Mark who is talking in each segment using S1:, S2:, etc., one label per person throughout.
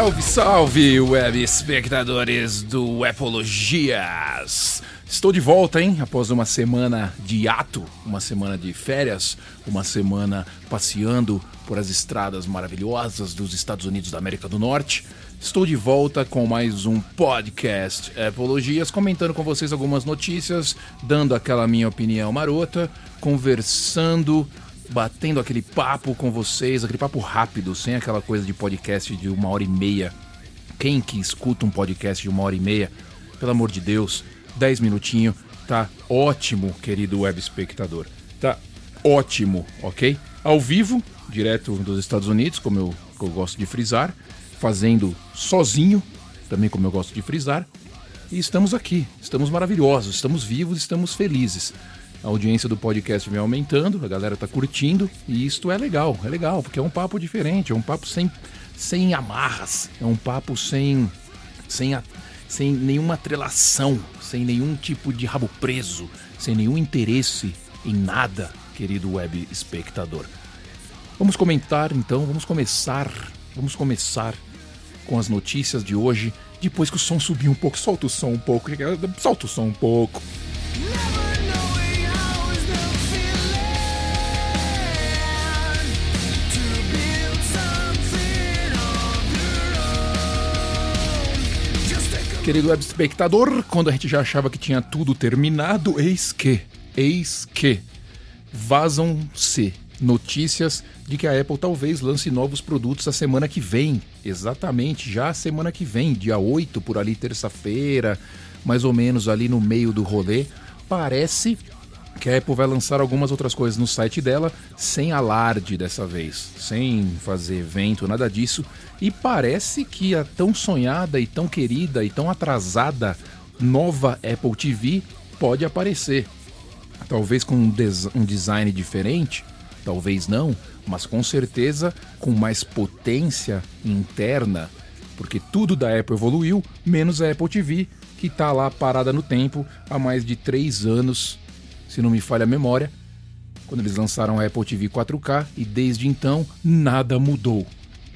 S1: Salve, salve, web espectadores do Epologias! Estou de volta, hein? Após uma semana de ato, uma semana de férias, uma semana passeando por as estradas maravilhosas dos Estados Unidos da América do Norte. Estou de volta com mais um podcast Epologias, comentando com vocês algumas notícias, dando aquela minha opinião marota, conversando batendo aquele papo com vocês, aquele papo rápido, sem aquela coisa de podcast de uma hora e meia. Quem que escuta um podcast de uma hora e meia? Pelo amor de Deus, 10 minutinhos, tá ótimo, querido web espectador. Tá ótimo, ok? Ao vivo, direto dos Estados Unidos, como eu, eu gosto de frisar, fazendo sozinho, também como eu gosto de frisar. E estamos aqui, estamos maravilhosos, estamos vivos, estamos felizes a audiência do podcast vem aumentando, a galera tá curtindo e isto é legal, é legal, porque é um papo diferente, é um papo sem, sem amarras, é um papo sem, sem, a, sem nenhuma atrelação, sem nenhum tipo de rabo preso, sem nenhum interesse em nada, querido web espectador. Vamos comentar então, vamos começar, vamos começar com as notícias de hoje, depois que o som subiu um pouco, solta o som um pouco, solta o som um pouco. Querido web espectador, quando a gente já achava que tinha tudo terminado, eis que, eis que, vazam-se notícias de que a Apple talvez lance novos produtos a semana que vem. Exatamente, já a semana que vem, dia 8, por ali, terça-feira, mais ou menos ali no meio do rolê. Parece que a Apple vai lançar algumas outras coisas no site dela, sem alarde dessa vez, sem fazer evento, nada disso. E parece que a tão sonhada e tão querida e tão atrasada nova Apple TV pode aparecer. Talvez com um, des um design diferente, talvez não, mas com certeza com mais potência interna, porque tudo da Apple evoluiu, menos a Apple TV, que está lá parada no tempo há mais de três anos se não me falha a memória, quando eles lançaram a Apple TV 4K e desde então nada mudou.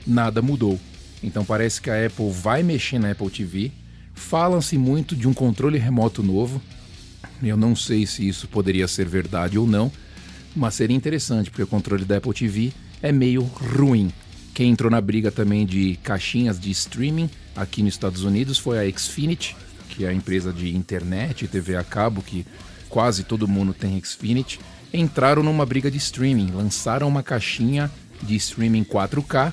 S1: Nada mudou. Então parece que a Apple vai mexer na Apple TV. Falam-se muito de um controle remoto novo. Eu não sei se isso poderia ser verdade ou não, mas seria interessante, porque o controle da Apple TV é meio ruim. Quem entrou na briga também de caixinhas de streaming aqui nos Estados Unidos foi a Xfinity, que é a empresa de internet e TV a cabo que quase todo mundo tem Xfinity, entraram numa briga de streaming, lançaram uma caixinha de streaming 4K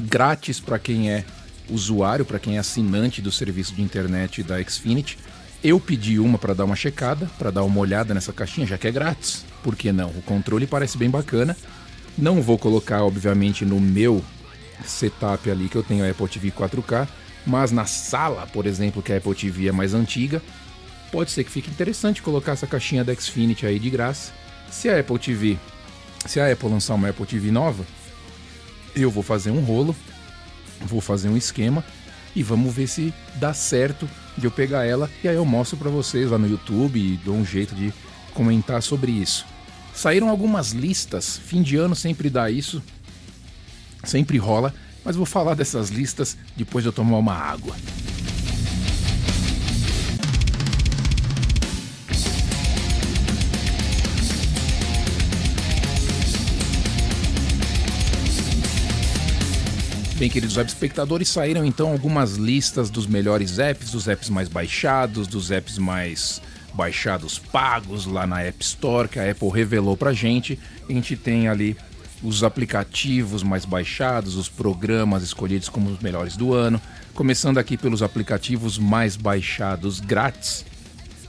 S1: grátis para quem é usuário, para quem é assinante do serviço de internet da Xfinity. Eu pedi uma para dar uma checada, para dar uma olhada nessa caixinha, já que é grátis. Por que não? O controle parece bem bacana. Não vou colocar, obviamente, no meu setup ali que eu tenho a Apple TV 4K, mas na sala, por exemplo, que a Apple TV é mais antiga, pode ser que fique interessante colocar essa caixinha da Xfinity aí de graça. Se a Apple TV, se a Apple lançar uma Apple TV nova, eu vou fazer um rolo, vou fazer um esquema e vamos ver se dá certo de eu pegar ela e aí eu mostro para vocês lá no YouTube e dou um jeito de comentar sobre isso. Saíram algumas listas, fim de ano sempre dá isso, sempre rola, mas vou falar dessas listas depois de eu tomar uma água. Bem, queridos web espectadores, saíram então algumas listas dos melhores apps, dos apps mais baixados, dos apps mais baixados pagos lá na App Store, que a Apple revelou pra gente. A gente tem ali os aplicativos mais baixados, os programas escolhidos como os melhores do ano. Começando aqui pelos aplicativos mais baixados grátis.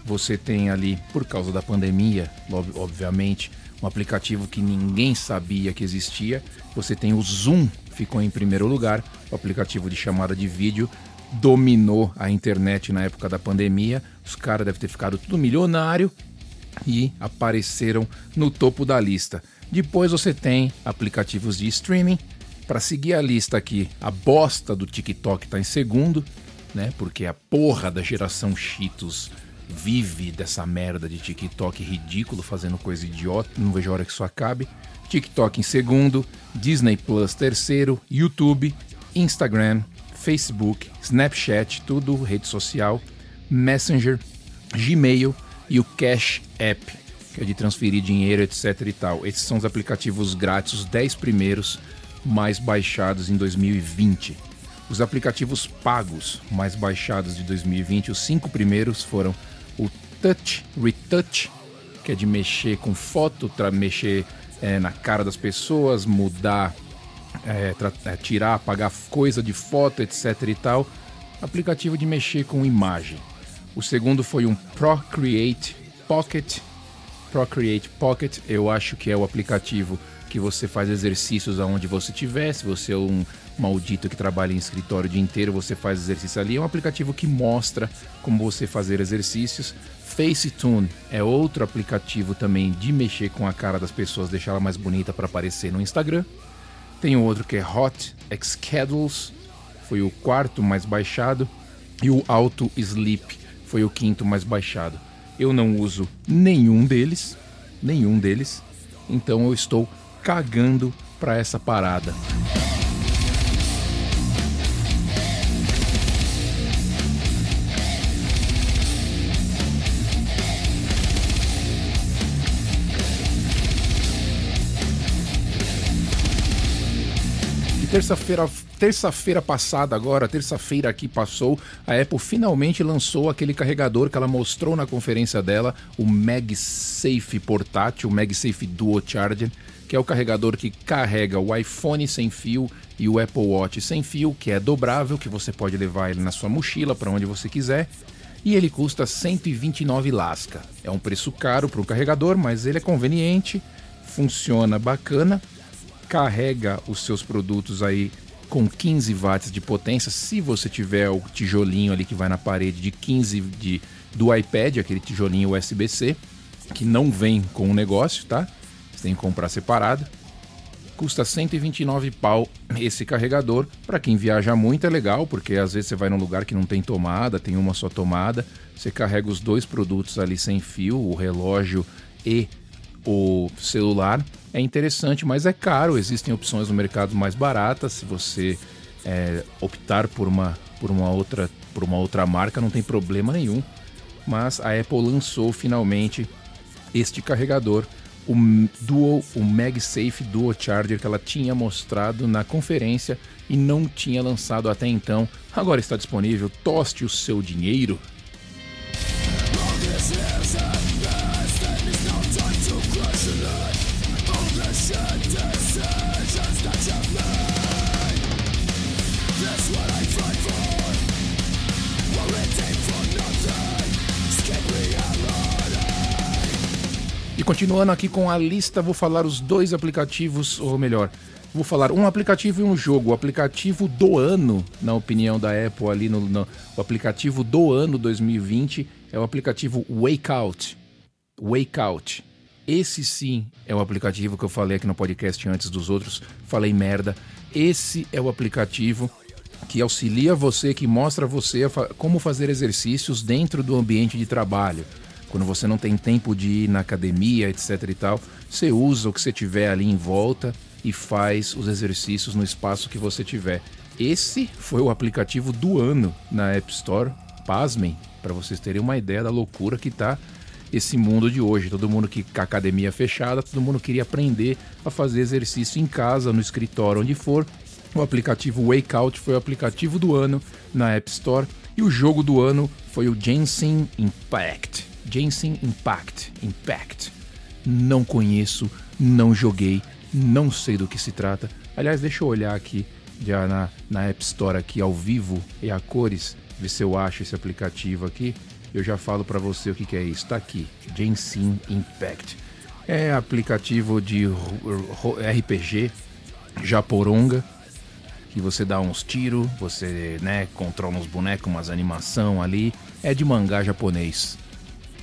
S1: Você tem ali, por causa da pandemia, obviamente, um aplicativo que ninguém sabia que existia. Você tem o Zoom ficou em primeiro lugar. O aplicativo de chamada de vídeo dominou a internet na época da pandemia. Os caras devem ter ficado tudo milionário e apareceram no topo da lista. Depois você tem aplicativos de streaming. Para seguir a lista aqui, a bosta do TikTok está em segundo, né? Porque a porra da geração Cheetos vive dessa merda de TikTok ridículo, fazendo coisa idiota. Não vejo a hora que isso acabe. TikTok em segundo, Disney Plus terceiro, YouTube, Instagram, Facebook, Snapchat, tudo rede social, Messenger, Gmail e o Cash App, que é de transferir dinheiro, etc e tal. Esses são os aplicativos grátis, os 10 primeiros mais baixados em 2020. Os aplicativos pagos mais baixados de 2020, os cinco primeiros foram o Touch Retouch, que é de mexer com foto, mexer é, na cara das pessoas, mudar, é, é, tirar, apagar coisa de foto, etc e tal. Aplicativo de mexer com imagem. O segundo foi um Procreate Pocket. Procreate Pocket, eu acho que é o aplicativo que você faz exercícios aonde você estiver. Se você é um maldito que trabalha em escritório o dia inteiro, você faz exercício ali. É um aplicativo que mostra como você fazer exercícios. FaceTune é outro aplicativo também de mexer com a cara das pessoas, deixar ela mais bonita para aparecer no Instagram. Tem outro que é Hot Schedules, foi o quarto mais baixado, e o Auto Sleep foi o quinto mais baixado. Eu não uso nenhum deles, nenhum deles, então eu estou cagando para essa parada. terça-feira terça-feira passada agora, terça-feira que passou, a Apple finalmente lançou aquele carregador que ela mostrou na conferência dela, o MagSafe portátil, o MagSafe Duo Charger, que é o carregador que carrega o iPhone sem fio e o Apple Watch sem fio, que é dobrável, que você pode levar ele na sua mochila para onde você quiser. E ele custa 129 lasca. É um preço caro para o carregador, mas ele é conveniente, funciona bacana carrega os seus produtos aí com 15 watts de potência, se você tiver o tijolinho ali que vai na parede de 15 de, do iPad, aquele tijolinho USB-C, que não vem com o negócio, tá? Tem que comprar separado. Custa 129 pau esse carregador. Para quem viaja muito é legal, porque às vezes você vai num lugar que não tem tomada, tem uma só tomada. Você carrega os dois produtos ali sem fio, o relógio e o celular é interessante, mas é caro. Existem opções no mercado mais baratas. Se você é, optar por uma, por, uma outra, por uma outra marca, não tem problema nenhum. Mas a Apple lançou finalmente este carregador, o Duo, o MagSafe Duo Charger que ela tinha mostrado na conferência e não tinha lançado até então. Agora está disponível. Toste o seu dinheiro. E continuando aqui com a lista, vou falar os dois aplicativos, ou melhor, vou falar um aplicativo e um jogo. O aplicativo do ano, na opinião da Apple, ali no, no o aplicativo do ano 2020 é o aplicativo Wakeout. Wakeout. Esse sim é o aplicativo que eu falei aqui no podcast antes dos outros. Falei merda. Esse é o aplicativo que auxilia você, que mostra você como fazer exercícios dentro do ambiente de trabalho quando você não tem tempo de ir na academia, etc e tal, você usa o que você tiver ali em volta e faz os exercícios no espaço que você tiver. Esse foi o aplicativo do ano na App Store. Pasmem, para vocês terem uma ideia da loucura que tá esse mundo de hoje. Todo mundo que com a academia fechada, todo mundo queria aprender a fazer exercício em casa, no escritório, onde for. O aplicativo Wakeout foi o aplicativo do ano na App Store e o jogo do ano foi o Genshin Impact. Genshin Impact. Impact. Não conheço, não joguei, não sei do que se trata. Aliás, deixa eu olhar aqui já na, na App Store aqui ao vivo e a cores, ver se eu acho esse aplicativo aqui. Eu já falo para você o que, que é isso. Está aqui, Genshin Impact. É aplicativo de RPG Japoronga, que você dá uns tiros, você né, controla uns bonecos, umas animação ali. É de mangá japonês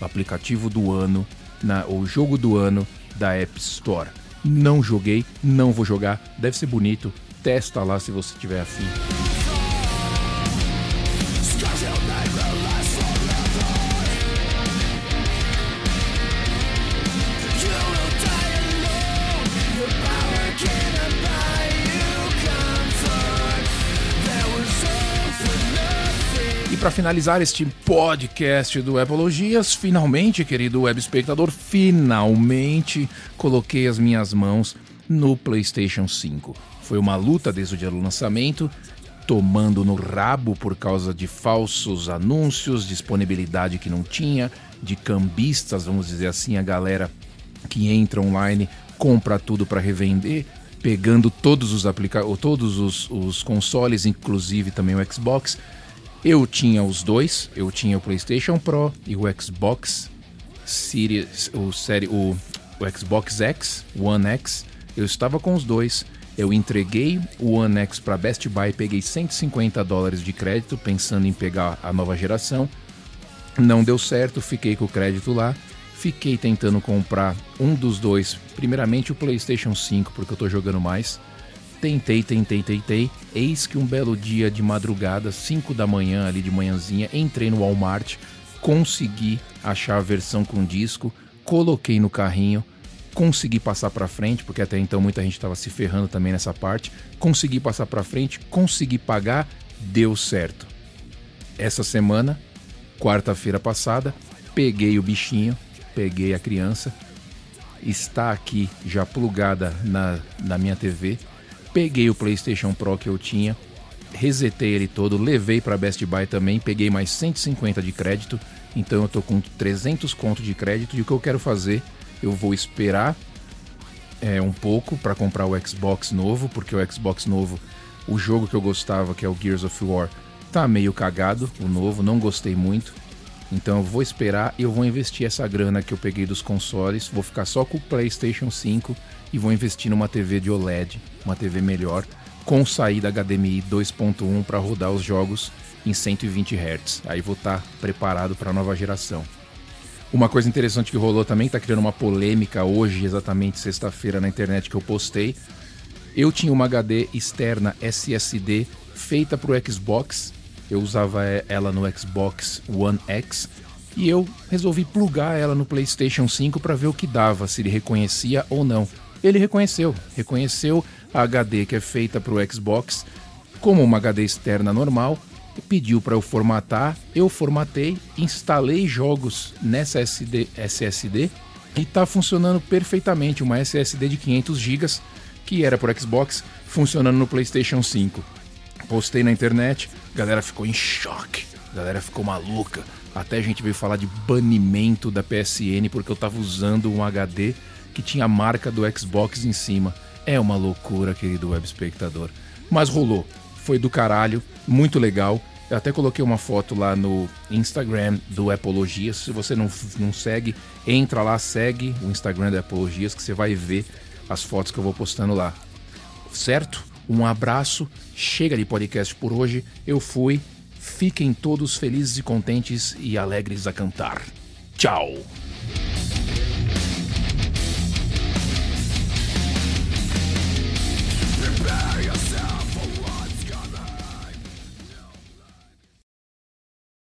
S1: aplicativo do ano, na, o jogo do ano da App Store. Não joguei, não vou jogar, deve ser bonito. Testa lá se você tiver afim. Para finalizar este podcast do Apologias, finalmente, querido web espectador, finalmente coloquei as minhas mãos no PlayStation 5. Foi uma luta desde o dia do lançamento, tomando no rabo por causa de falsos anúncios, disponibilidade que não tinha, de cambistas, vamos dizer assim, a galera que entra online, compra tudo para revender, pegando todos os aplica todos os, os consoles, inclusive também o Xbox. Eu tinha os dois, eu tinha o PlayStation Pro e o Xbox Series, o série, o, o Xbox X, One X. Eu estava com os dois. Eu entreguei o One X para Best Buy, peguei 150 dólares de crédito, pensando em pegar a nova geração. Não deu certo, fiquei com o crédito lá. Fiquei tentando comprar um dos dois, primeiramente o PlayStation 5, porque eu tô jogando mais. Tentei, tentei, tentei. Eis que um belo dia de madrugada, 5 da manhã, ali de manhãzinha, entrei no Walmart, consegui achar a versão com disco, coloquei no carrinho, consegui passar para frente, porque até então muita gente estava se ferrando também nessa parte. Consegui passar para frente, consegui pagar, deu certo. Essa semana, quarta-feira passada, peguei o bichinho, peguei a criança, está aqui já plugada na, na minha TV. Peguei o PlayStation Pro que eu tinha, resetei ele todo, levei para Best Buy também, peguei mais 150 de crédito. Então eu tô com 300 conto de crédito e o que eu quero fazer, eu vou esperar é, um pouco para comprar o Xbox novo, porque o Xbox novo, o jogo que eu gostava, que é o Gears of War, tá meio cagado, o novo, não gostei muito. Então eu vou esperar e eu vou investir essa grana que eu peguei dos consoles, vou ficar só com o PlayStation 5 e vou investir numa TV de OLED, uma TV melhor, com saída HDMI 2.1 para rodar os jogos em 120 Hz. Aí vou estar tá preparado para a nova geração. Uma coisa interessante que rolou também, está criando uma polêmica hoje, exatamente sexta-feira na internet que eu postei. Eu tinha uma HD externa SSD feita para o Xbox eu usava ela no Xbox One X e eu resolvi plugar ela no PlayStation 5 para ver o que dava, se ele reconhecia ou não. Ele reconheceu, reconheceu a HD que é feita para o Xbox como uma HD externa normal, pediu para eu formatar, eu formatei, instalei jogos nessa SD, SSD e está funcionando perfeitamente, uma SSD de 500 GB que era para Xbox, funcionando no PlayStation 5 postei na internet, a galera ficou em choque, a galera ficou maluca. Até a gente veio falar de banimento da PSN porque eu tava usando um HD que tinha a marca do Xbox em cima. É uma loucura, querido web espectador. Mas rolou. Foi do caralho, muito legal. Eu até coloquei uma foto lá no Instagram do Apologias. Se você não, não segue, entra lá, segue o Instagram do Apologias que você vai ver as fotos que eu vou postando lá. Certo? Um abraço, chega de podcast por hoje. Eu fui. Fiquem todos felizes e contentes e alegres a cantar. Tchau!